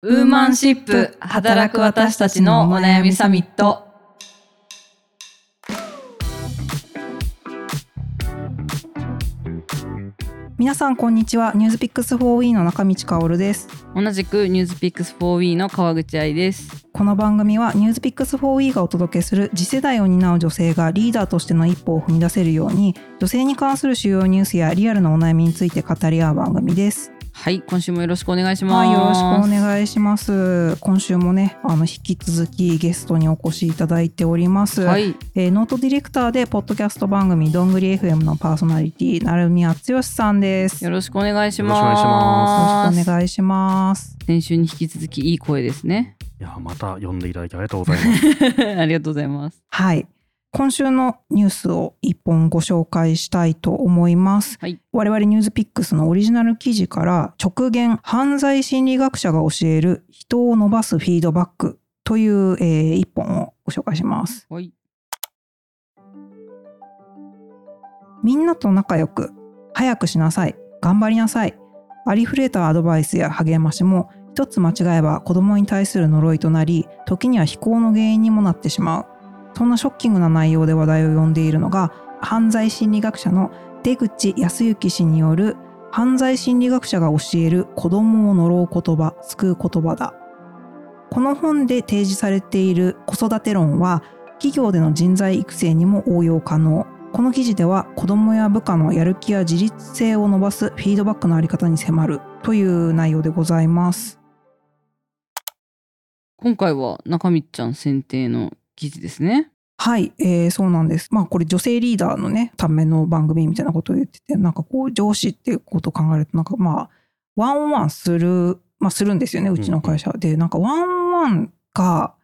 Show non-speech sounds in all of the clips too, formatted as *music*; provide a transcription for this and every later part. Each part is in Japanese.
ウーマンシップ働く私たちのお悩みサミット。皆さんこんにちはニュースピックス 4E の中道香織です同じくニュースピックス 4W の川口愛です。この番組はニュースピックス 4E がお届けする次世代を担う女性がリーダーとしての一歩を踏み出せるように女性に関する主要ニュースやリアルなお悩みについて語り合う番組ですはい、今週もよろしくお願いします。はいよろしくお願いします今週もねあの引き続きゲストにお越しいただいております、はい、えーノートディレクターでポッドキャスト番組どんぐり FM のパーソナリティ成宮剛さんですよよろしくお願いします。よろしくお願いしまろしくお願いします先週に引き続きいい声ですね。いや、また呼んでいただきありがとうございます。*laughs* ありがとうございます。はい。今週のニュースを一本ご紹介したいと思います。はい我々ニュースピックスのオリジナル記事から直言犯罪心理学者が教える人を伸ばすフィードバックという、えー一本をご紹介します。はい、みんなと仲良く早くしなさい頑張りなさいありふれたアドバイスや励ましも一つ間違えば子供に対する呪いとなり時には非行の原因にもなってしまうそんなショッキングな内容で話題を呼んでいるのが犯罪心理学者の出口康之氏による犯罪心理学者が教える子供を呪う言葉救う言葉だこの本で提示されている子育て論は企業での人材育成にも応用可能この記事では子どもや部下のやる気や自立性を伸ばすフィードバックのあり方に迫るという内容でございます。今回は中道ちゃん選定の記事ですね。はい、えーそうなんです。まあこれ女性リーダーのねための番組みたいなことを言っててなんかこう上司っていうことを考えるとなんかまあワンオンワンするまあするんですよねうちの会社でなんかワンオンワンが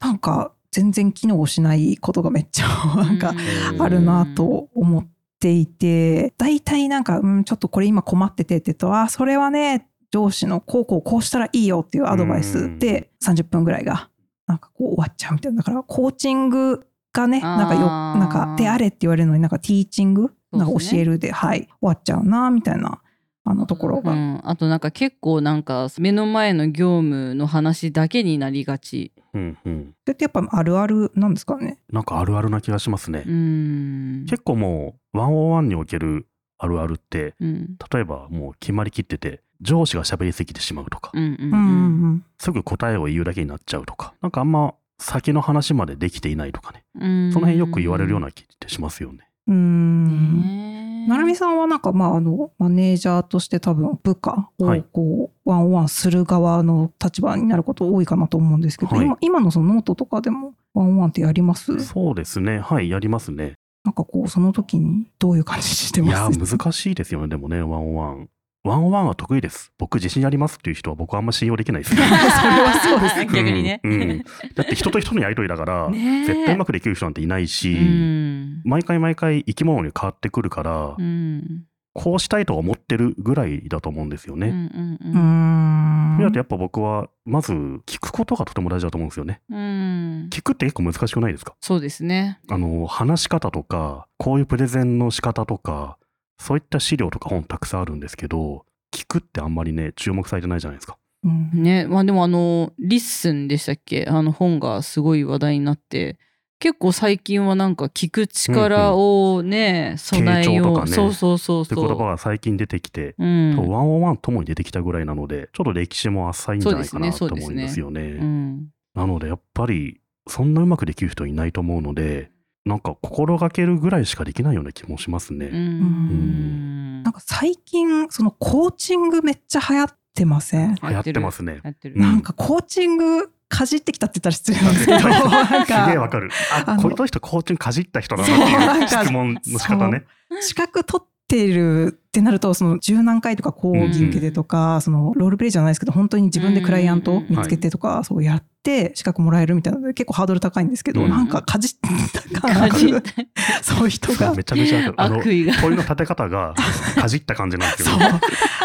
なんか全然機能しないことがめっちゃ *laughs* なんかうんあるなと思っていて、大体なんか、うん、ちょっとこれ今困っててって言うと、あ、それはね、上司のこうこうこうしたらいいよっていうアドバイスで30分ぐらいがなんかこう終わっちゃうみたいな。だからコーチングがね、なんかよ、なんかであれって言われるのになんかティーチングなんか教えるで、はい、終わっちゃうな、みたいな、あのところが。うん、あとなんか結構なんか目の前の業務の話だけになりがち。うんうん。それってやっぱあるあるなんですかね？なんかあるあるな気がしますね。うん。結構もう、ワンオンワンにおけるあるあるって、うん例えばもう決まりきってて、上司が喋りすぎてしまうとか、うんうんうんうんうん。すぐ答えを言うだけになっちゃうとか、なんかあんま先の話までできていないとかね。うんその辺よく言われるような気ってしますよね。うーん。なるみさんはなんかまああのマネージャーとして多分部下をはいこうワンオンワンする側の立場になること多いかなと思うんですけど、はい今今のそのノートとかでもワンオンワンってやります？そうですね。はい、やりますね。なんかこうその時にどういう感じしています？やー、難しいですよね、でもね、ワンオンワン。ワンオンワンは得意です。僕自信ありますっていう人は僕はあんま信用できないです。*laughs* それはそうです逆にね。うんうんだって人と人のやりとりだから、絶対うまくできる人なんていないし、うん毎回毎回生き物に変わってくるから、うんこうしたいと思ってるぐらいだと思うんですよね。うんうんだとやっぱ僕はまず聞くことがとても大事だと思うんですよね。うん聞くって結構難しくないですか？そうですね。あの話し方とかこういうプレゼンの仕方とかそういった資料とか本たくさんあるんですけど聞くってあんまりね注目されてないじゃないですか。うん。ね。まあでもあのリッスンでしたっけ？あの本がすごい話題になって結構最近はなんか聞く力をね、備えよう、傾聴とかね。そうそうそうってそう言葉が最近出てきて、うん。ワンオンワンともに出てきたぐらいなのでちょっと歴史も浅いんじゃないかなね思うんですよね。うん。なのでやっぱりそんなうまくできる人いないと思うのでなんか心がけるぐらいしかできないような気もしますね。うん。うん。なんか最近そのコーチングめっちゃ流行ってません？流行ってますね。やってる、うん。なんかコーチングかじってきたって言ったら失礼なんですけど *laughs* なんすげえわかかる。あの。あこの人コーチングかじった人だなってないんか。質問の仕方ね。資格取ってるってなるとその十何回とか講義受けてとか、そのロールプレイじゃないですけど本当に自分でクライアント見つけてとか、そうやって資格もらえるみたいなので結構ハードル高いんですけど、うん。なんかかじった感かじ *laughs* そういう人が。めちゃめちゃ。あの *laughs* の立て方がかじった感じなんですけど。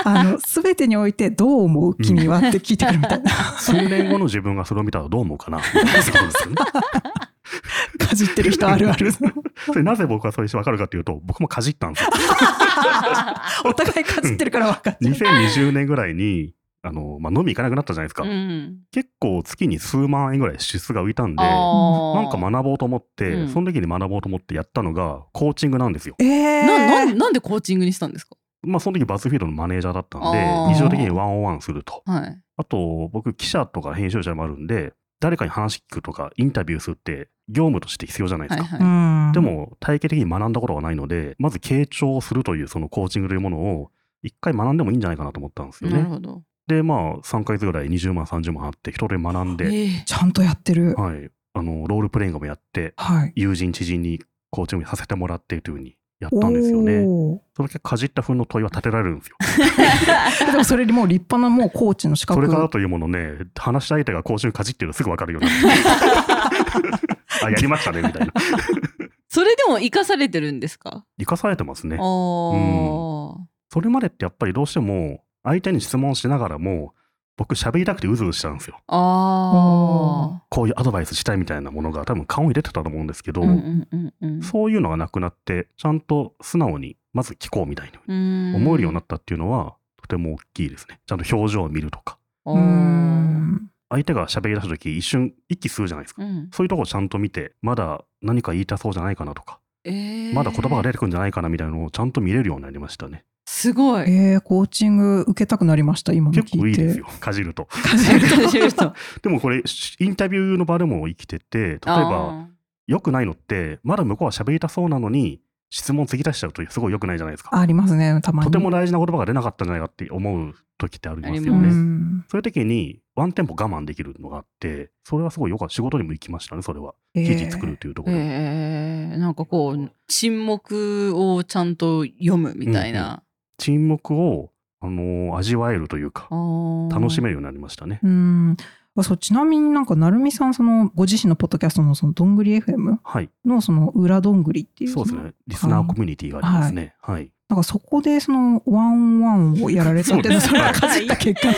あの全てにおいてどう思う君はって聞いてくるみたいな。*laughs* 数年後の自分がそれを見たらどう思うかなね。*laughs* かじってる人あるある。*laughs* それなぜ僕はそういう人分かるかというと僕もかじったんですよ。*laughs* お互いかじってるから分かっちゃう。2020年ぐらいにあの、まあ、飲み行かなくなったじゃないですか。うん。結構月に数万円ぐらい支出が浮いたんで、なんか学ぼうと思って、うん。その時に学ぼうと思ってやったのがコーチングなんですよ。えー、ななんなんでコーチングにしたんですか？まあその時バズフィードのマネージャーだったんで日常的にワンオンワンすると。はい。あと僕記者とか編集者でもあるんで誰かに話聞くとかインタビューするって業務として必要じゃないですか。はいはいうんでも体系的に学んだことがないのでまず傾聴をするというそのコーチングというものを一回学んでもいいんじゃないかなと思ったんですよね。なるほどでまあ3ヶ月ぐらい20万30万あって一通り学んで、ええちゃんとやってる。はい、あのロールプレイングもやってはい。友人知人にコーチングさせてもらってというふうにやったんですよね。その結果かじった風の問いは立てられるんですよ。*laughs* でもそれでもう立派なもうコーチの資格。それからというものね話し相手がコーチングかじってるのすぐ分かるようになって *laughs* あやりましたねみたいなそれでも生かされてるんですか？生かされてますねあ。ーそれまでってやっぱりどうしても相手に質問しながらも僕喋りたくてうずうずしたんですよ。あこういうアドバイスしたいみたいなものが多分顔に出てたと思うんですけど、そういうのがなくなってちゃんと素直にまず聞こうみたいにうん思えるようになったっていうのはとても大きいですね。ちゃんと表情を見るとか。相手が喋り出した時一瞬息吸うじゃないですか。うんそういうとこちゃんと見てまだ何か言いたそうじゃないかなとかえーまだ言葉が出てくるんじゃないかなみたいなのをちゃんと見れるようになりましたね。すごいえー、コーチング受けたくなりました、今の聞いて。結構いいですよ、かじると。かじる人 *laughs* でもこれ、インタビューの場でも生きてて、例えば、良くないのって、まだ向こうは喋りたそうなのに、質問継ぎ出しちゃうとすごい良くないじゃないですか。ありますね、たまに。とても大事な言葉が出なかったんじゃないかって思う時ってありますあよね。んそういう時に、ワンテンポ我慢できるのがあって、それはすごいよかった。仕事にも行きましたね、それは。えー記事作るというところで。えー、なんかこう沈黙をちゃんと読むみたいな、沈黙を、あのー味わえるというか、楽しめるるようになりましたね。うん。あそうちなみになんか、なるみさん、その、ご自身のポッドキャストの、その、どんぐり FM はい。の、その、裏どんぐりっていう。そうですね。リスナーコミュニティがありますね。はい。なんか、そこで、その、ワンワンをやられたっていうのは、それはかじった結果。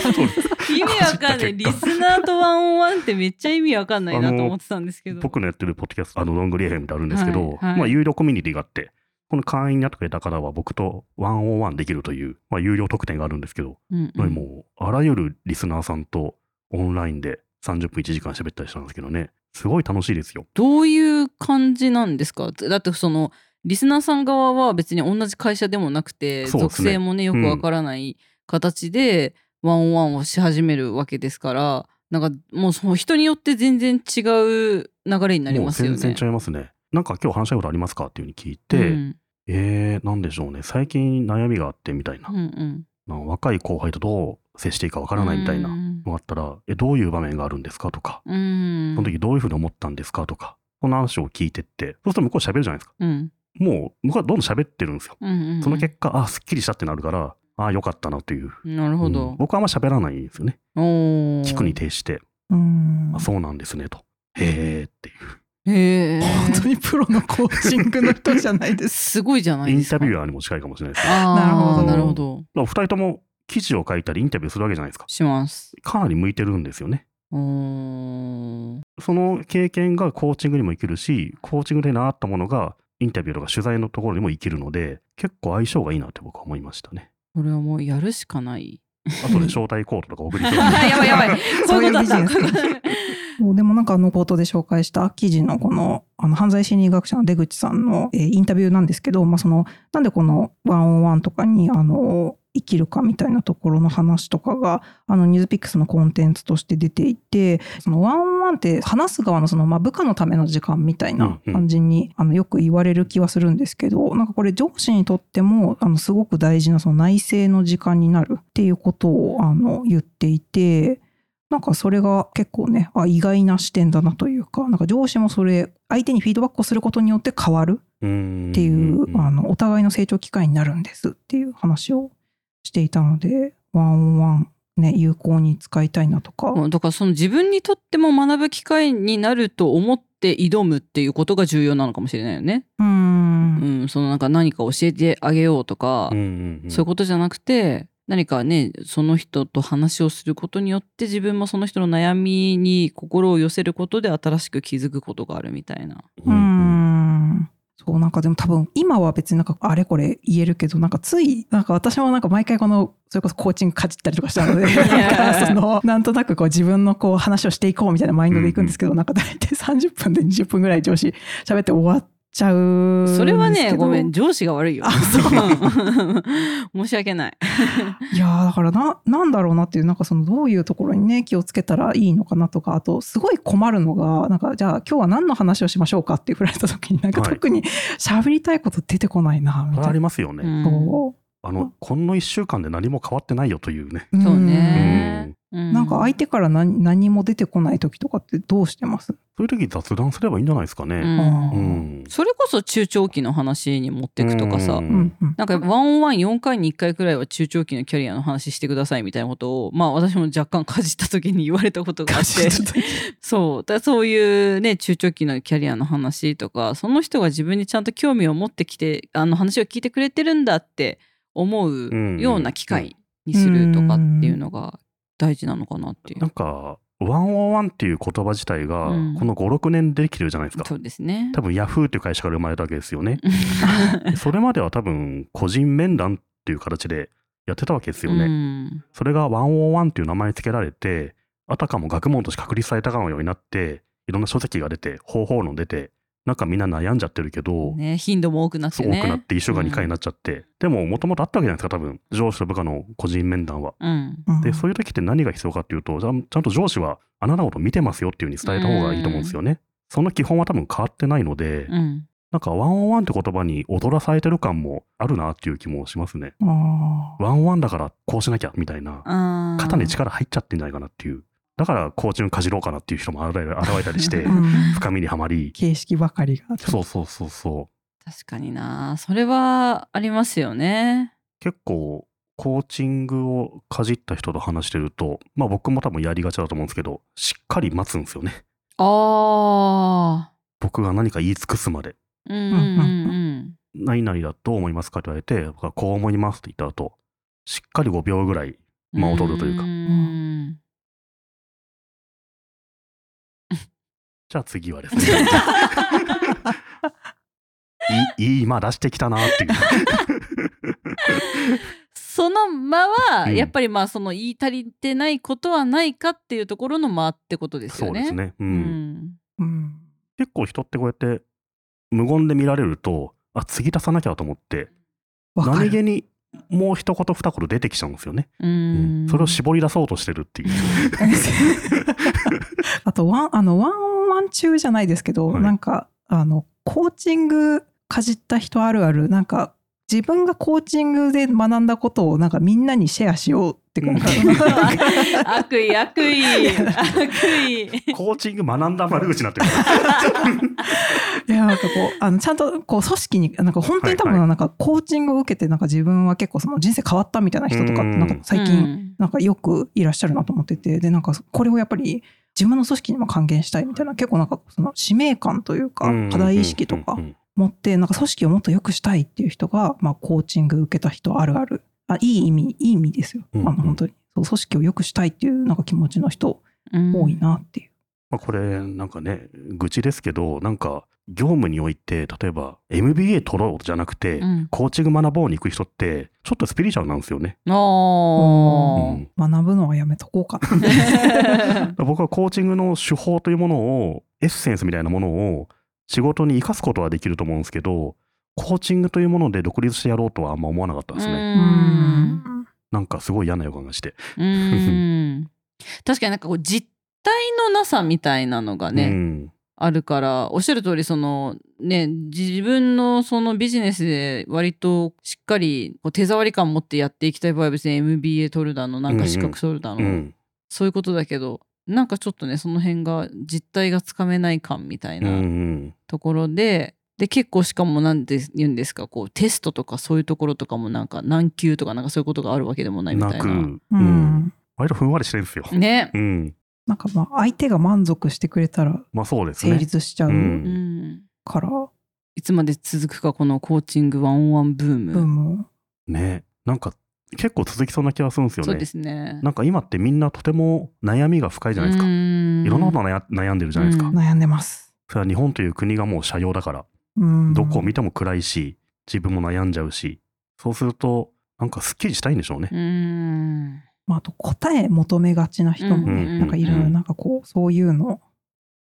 意味わかんないリスナーとワンワンってめっちゃ意味わかんないなと思ってたんですけど僕のやってるポッドキャスト、あの、ロングリエヘムってあるんですけど、はいはいまあ、有料コミュニティがあって、この会員になってくれた方は僕とワンオンワンできるという、まあ、有料特典があるんですけど、うんうんもう、あらゆるリスナーさんとオンラインで30分1時間喋ったりしたんですけどね、すごい楽しいですよ。どういう感じなんですか？だってそのリスナーさん側は別に同じ会社でもなくて、ね。属性もねよくわからない形でワンオンワンをし始めるわけですからなんかもうその人によって全然違う流れになりますよね。全然違いますね。なんか今日話したいことありますか？っていうふうに聞いて、うん。えー、なんでしょうね、最近悩みがあってみたいな、うんうん若い後輩とどう接していいかわからないみたいなうんのがあったら、え、どういう場面があるんですかとか、うんその時どういうふうに思ったんですかとか、そんな話を聞いてって、そうすると向こう喋るじゃないですか。うんもう向こうはどんどん喋ってるんですよ。うんうんその結果、あ、すっきりしたってなるから、あよかったなという。なるほうんど。僕はあんま喋らないんですよね。聞くに徹して、うんあそうなんですねと。へーっていう。へえ。本当にプロのコーチングの人じゃないです。*laughs* すごいじゃないインですか。タビュアーにも近いかもしれないですね。あーなるほどなるほど。二人とも記事を書いたりインタビューするわけじゃないですか。します。かなり向いてるんですよね。その経験がコーチングにも生きるし、コーチングで習ったものがインタビューとか取材のところにも生きるので、結構相性がいいなって僕は思いましたね。これはもうやるしかない。あとで招待コードとか送りそうあ *laughs* やばいやばい。*laughs* そういうことだった。そうでもなんかあの冒頭で紹介した記事のこのあの犯罪心理学者の出口さんの、えーインタビューなんですけど、まあ、そのなんでこのワンオンワンとかにあの生きるかみたいなところの話とかがあのニュースピックスのコンテンツとして出ていてそのワンオンワンって話す側のその、まあ、部下のための時間みたいな感じに、あのよく言われる気はするんですけどなんかこれ上司にとってもあのすごく大事なその内政の時間になるっていうことをあの言っていて。なんかそれが結構ね、あ意外な視点だなというか、なんか上司もそれ、相手にフィードバックをすることによって変わるっていう、んあの、お互いの成長機会になるんですっていう話をしていたので、ワンオンワンね、有効に使いたいなとか。だからその自分にとっても学ぶ機会になると思って挑むっていうことが重要なのかもしれないよね。うー。うんん、そのなんか何か教えてあげようとか、うんうんうんそういうことじゃなくて何かねその人と話をすることによって自分もその人の悩みに心を寄せることで新しく気づくことがあるみたいな。うーん。そうなんかでも多分今は別になんかあれこれ言えるけどなんかついなんか私もなんか毎回このそれこそコーチングかじったりとかしたので *laughs* なんかそのなんとなくこう自分のこう話をしていこうみたいなマインドでいくんですけど、なんか大体30分で20分ぐらい上司喋って終わっちゃうそれはねごめん上司が悪いよ。あそう。*laughs* 申し訳ない。*laughs* いやーだからななんだろうなっていうなんかそのどういうところにね気をつけたらいいのかなとかあとすごい困るのがなんかじゃあ今日は何の話をしましょうかって振られた時になんかはい。特に喋りたいこと出てこないなみたいな。りますよね。うん。そあの、この1週間で何も変わってないよというね。うそううん。ねなんか相手から何何も出てこない時とかってどうしてます、そういう時雑談すればいいんじゃないですかうね。んうん。それこそ中長期の話に持っていくとかさ、うん。なんかワンオンワン4回に1回くらいは中長期のキャリアの話してくださいみたいなことをまあ私も若干かじった時に言われたことがあって。そう。だそういうね中長期のキャリアの話とかその人が自分にちゃんと興味を持ってきてあの話を聞いてくれてるんだって思うような機会にするとかっていうのが大事なのかなっていうなん。か、ワンオンワンっていう言葉自体が、うんこの5、6年でできてるじゃないですか。そうですね。多分、ヤフーっていう会社から生まれたわけですよね。*laughs* それまでは多分、個人面談っていう形でやってたわけですよね。うんそれがワンオンワンっていう名前付けられて、あたかも学問として確立されたかのようになって、いろんな書籍が出て、方法論出て、なんかみんな悩んじゃってるけど、ね、頻度も多くなってね。そう多くなって1週間2回になっちゃって、でももともとあったわけじゃないですか多分上司と部下の個人面談は。うん。うんでそういう時って何が必要かっていうとちゃんちゃんと上司はあなたのこと見てますよっていうふうに伝えた方がいいと思うんですよね。その基本は多分変わってないので、うん。なんかワンオンワンって言葉に踊らされてる感もあるなっていう気もしますね。ワンオンワンだからこうしなきゃみたいな肩に力入っちゃってんじゃないかなっていう。だからコーチングかじろうかなっていう人も現れ現れたりしてうん深みにはまり形式ばかりがそうそうそうそう確かにな。それはありますよね。結構コーチングをかじった人と話してるとまあ僕も多分やりがちだと思うんですけどしっかり待つんですよねああ。僕が何か言い尽くすまでうんうんうん「何々だと思いますか?」って言われて僕が「こう思います」って言った後しっかり5秒ぐらいうん。間を取るというかんじゃあ次はですね。い *laughs* い今出してきたなっていう。その間は、うん。やっぱりまあその言い足りてないことはないかっていうところの間ってことですよね。そうですね、ううんん。うん。結構人ってこうやって無言で見られるとあ次出さなきゃと思ってわかる。何気にもう一言二言出てきちゃうんですよね、ううん。ん。それを絞り出そうとしてるっていう。*laughs* あとワンあのワンオンワン中じゃないですけど、はい。なんかあのコーチングかじった人あるあるなんか自分がコーチングで学んだことをなんかみんなにシェアしようってなんか悪意悪意悪意。コーチング学んだ悪口になってる *laughs* いやなんかこうあのちゃんとこう組織になんか本当に多分なんかコーチングを受けてなんか自分は結構その人生変わったみたいな人とかってなんか最近うん。なんかよくいらっしゃるなと思っててでなんかこれをやっぱり自分の組織にも還元したいみたいな結構なんかその使命感というか課題意識とか持ってなんか組織をもっと良くしたいっていう人が、まあ、コーチング受けた人あるある。あいい意味いい意味ですよ、あの本当に。そう組織を良くしたいっていうなんか気持ちの人うん。多いなっていう。まあ、これなんかね愚痴ですけどなんか業務において例えば MBA 取ろうじゃなくて、うんコーチング学ぼうに行く人ってちょっとスピリチュアルなんですよね。おー学ぶのはやめとこうかな。*laughs* 僕はコーチングの手法というものをエッセンスみたいなものを仕事に生かすことはできると思うんですけどコーチングというもので独立してやろうとはあんま思わなかったですね。うんなんかすごい嫌な予感がして。うん確かになんかこう実体のなさみたいなのがね、うんあるからおっしゃる通りそのね自分のそのビジネスで割としっかりこう手触り感持ってやっていきたい場合は別に MBA 取るだのなんか資格取るだの、うんそういうことだけどなんかちょっとねその辺が実態がつかめない感みたいうんうなんところで、で結構しかもなんて言うんですかこうテストとかそういうところとかもなんか何級とかなんかそういうことがあるわけでもないみたな。ないく、ううんん割とふんわりしてるんですよ。ね。うん、なんかまあ相手が満足してくれたらまあそうです成ね。立しちゃうから、いつまで続くかこのコーチングワンオンワンブーム。ブームねなんか結構続きそうな気がするんですよね。そうですね。なんか今ってみんなとても悩みが深いじゃないですか。いいろんなこと悩悩んでるじゃないですか。うん悩んでます。それは日本という国がもう社用だから。うんどこを見ても暗いし自分も悩んじゃうしそうするとなんかすっきりしたいんでしょうねう。んまあ、あと答え求めがちな人もね、うんなんかいろいろうん。なんかこうそういうの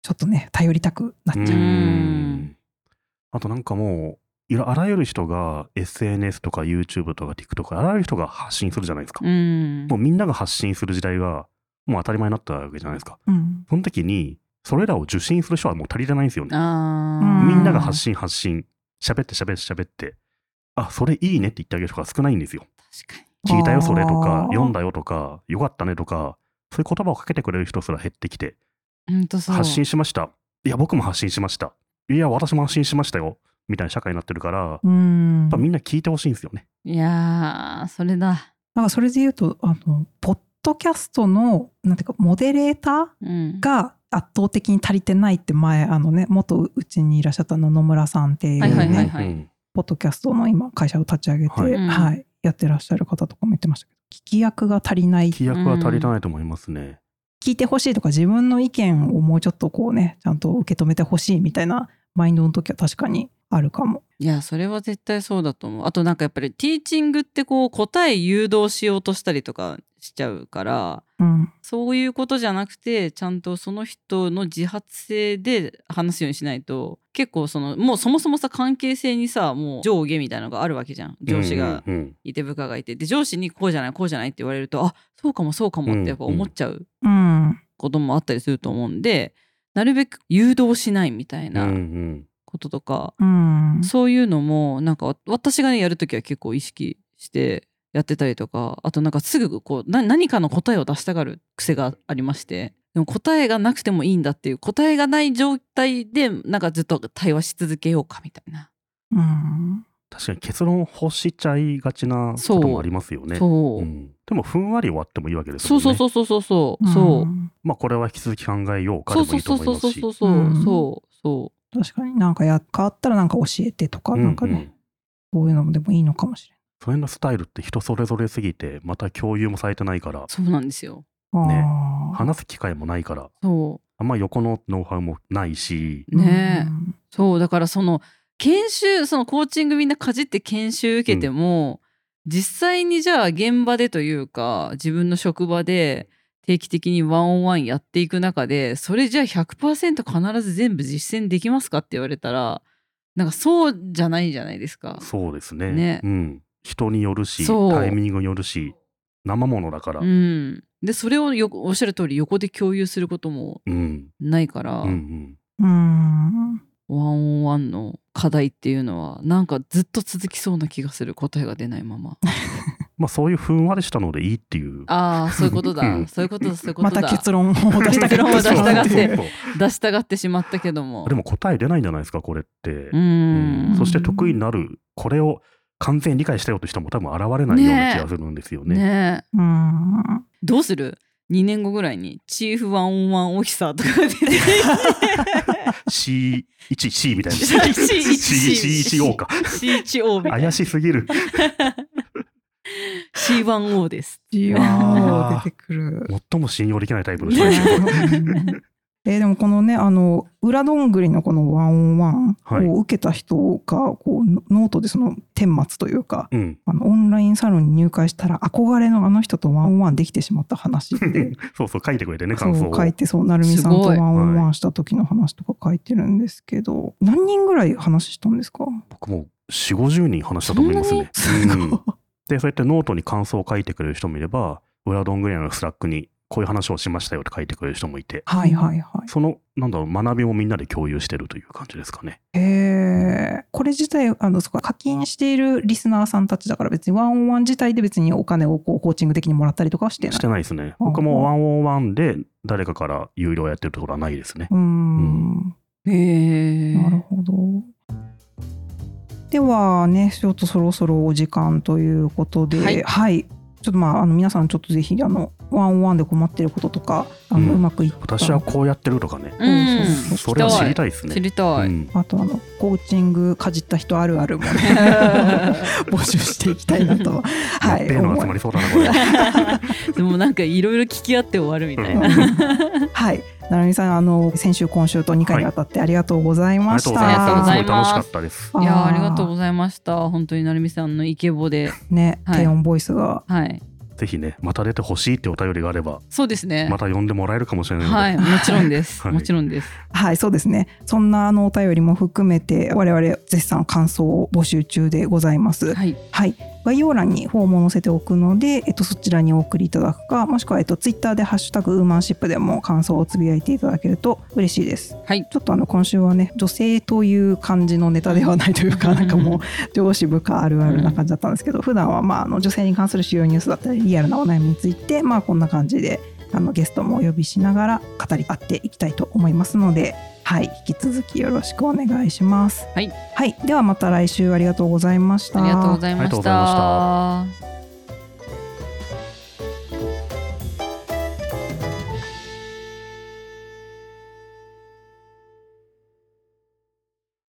ちょっとね頼りたくなっちゃう。うあとなんかもういろあらゆる人が SNS とか YouTube とか TikTok とかあらゆる人が発信するじゃないですか。うん。もうみんなが発信する時代がもう当たり前になったわけじゃないですか。うん。その時にそれらを受信する人はもう足りてないんですよね。みんなが発信発信。喋って喋って喋って。あそれいいねって言ってあげる人が少ないんですよ。確かに聞いたよそれとか。読んだよとか。よかったねとか。そういう言葉をかけてくれる人すら減ってきて。発信しました。いや僕も発信しました。いや私も発信しましたよ。みたいな社会になってるから、うん。やっぱみんな聞いてほしいんですよね。いやーそれだ。なんかそれで言うとあのポッドキャストのなんていうかモデレータうん。ーが圧倒的に足りてないって前あのね元うちにいらっしゃったの野村さんっていうね、ポッドキャストの今会社を立ち上げて、はい。はいやってらっしゃる方とかも言ってましたけど聞き役が足りない規約は足りてないと思いますね。聞いてほしいとか自分の意見をもうちょっとこうねちゃんと受け止めてほしいみたいなマインドの時は確かにあるかも。いやそれは絶対そうだと思うあとなんかやっぱりティーチングってこう答え誘導しようとしたりとかしちゃうからうん。そういうことじゃなくてちゃんとその人の自発性で話すようにしないと結構そのもうそもそもさ関係性にさもう上下みたいなのがあるわけじゃん。上司がいて部下がいて。で上司にこうじゃないこうじゃないって言われるとあそうかもそうかもってやっぱ思っちゃううん。こともあったりすると思うんでなるべく誘導しないみたいうんうなん。こととか、うん。そういうのもなんか私がねやるときは結構意識してやってたりとかあとなんかすぐこうな何かの答えを出したがる癖がありましてでも答えがなくてもいいんだっていう答えがない状態でなんかずっと対話し続けようかみたいな。うん。確かに結論欲しちゃいがちなこともありますよね。そう、うん。でもふんわり終わってもいいわけですそもね。うんそうそうそうそうそう。そう。まあこれは引き続き考えようかそうでもいういとそそうそう思いますし。そうそう。うん。そうそ確かになんかや変わったらなんか教えてとか、うんなんかね、うんそういうのもでもいいのかもしそれのスタイルって人それぞれすぎてまた共有もされてないから。うそうなんですよ。ね。話す機会もないから。そあんま横のノウハウもないし、うね。え、うん。そう。だからその研修そのコーチングみんなかじって研修受けても、実際にじゃあ現場でというか自分の職場で定期的にワンオンワンやっていく中でそれじゃあ100%必ず全部実践できますかって言われたらなんかそうじゃないじゃないですか。そうですね。ね。うん、人によるしタイミングによるし生ものだから、ううん。ん、でそれをよおっしゃる通り横で共有することもうん。ないから、うんうん。ワンオンワンの課題っていうのはなんかずっと続きそうな気がする答えが出ないまま。*laughs* まあそういうふんわりしたのでいいっていう。ああそういうことだ、うん。そういうことだそういうことだ。*laughs* また結論を出した結論を出したがってそう。そう出したがってしまったけども。そうでも答え出ないんじゃないですかこれって、ううんん。そして得意になるこれを完全に理解したよって人も多分現れないような気がするんですよね。ねえうんどうする？2年後ぐらいにチーフワンオンワンオフィサーとかが出て C1、C みたいな。C1 C、C1O か。C1O みたいな怪しすぎる。C1O です需要あー出てくる。最も信用できないタイプの人ですよ。えーでもこのねあの裏どんぐりのこのワンオンワンはいを受けた人がこうノノートでその顛末というかうん。あのオンラインサロンに入会したら憧れのあの人とワンオンワンできてしまった話って *laughs* そうそう、書いてくれてね、そう感想を。書いてそう成美さんとワンオンワンした時の話とか書いてるんですけど何人ぐらい話したんですか？僕も4、50人話したと思いますね。*laughs* うんで、そうやってノートに感想を書いてくれる人もいれば、裏どんぐりのスラックにこういう話をしましたよって書いてくれる人もいて、はいはいはい。その、なんだろう、学びもみんなで共有してるという感じですかね。へえこれ自体あのそこ課金しているリスナーさんたちだから別にワンオンワン自体で別にお金をこうコーチング的にもらったりとかはしてない。してないですね。うん僕もワンオンワンで誰かから有料やってるところはないですね。うーんへえなるほど。ではねちょっとそろそろお時間ということで、ははいい、ちょっとまああの皆さんちょっとぜひあのワンオンワンで困ってることとかあの、ううんまくいった私はこうやってるとかね。うん。そうそれは知りたいですね。知りたい、うん。あとあのコーチングかじった人あるあるもね。*laughs* 募集していきたいなとは。*laughs* はいペーの集まりそうだな、これ。*laughs* でもなんかいろいろ聞き合って終わるみたいな、はいなるみさんあの先週今週と2回にわたってありがとうございました、ありがとうございますすごい楽しかったです。いやーありがとううございました。本当に成美さんのイケボで。ね、はい。低音ボイスが。はい。ぜひね、また出てほしいってお便りがあれば、そうですね。また呼んでもらえるかもしれないので、はいもちろんです、*laughs* はい。もちろんです。はいそうですね。そんなあのお便りも含めて我々絶賛感想を募集中でございます。はい。はい、概要欄にフォームを載せておくので、えっと、そちらにお送りいただくかもしくは、えっと、ツイッターで「ハッシュタグウーマンシップ」でも感想をつぶやいていただけると嬉しいです。はい。ちょっとあの今週はね女性という感じのネタではないというかなんかもう上司部下あるあるな感じだったんですけど普段はまああの女性に関する主要ニュースだったりリアルなお悩みについてまあこんな感じであのゲストもお呼びしながら語り合っていきたいと思いますのではい引き続きよろしくお願いします。はい、はい、ではまた来週ありがとうございました。ありがとうございましありがとうございましたた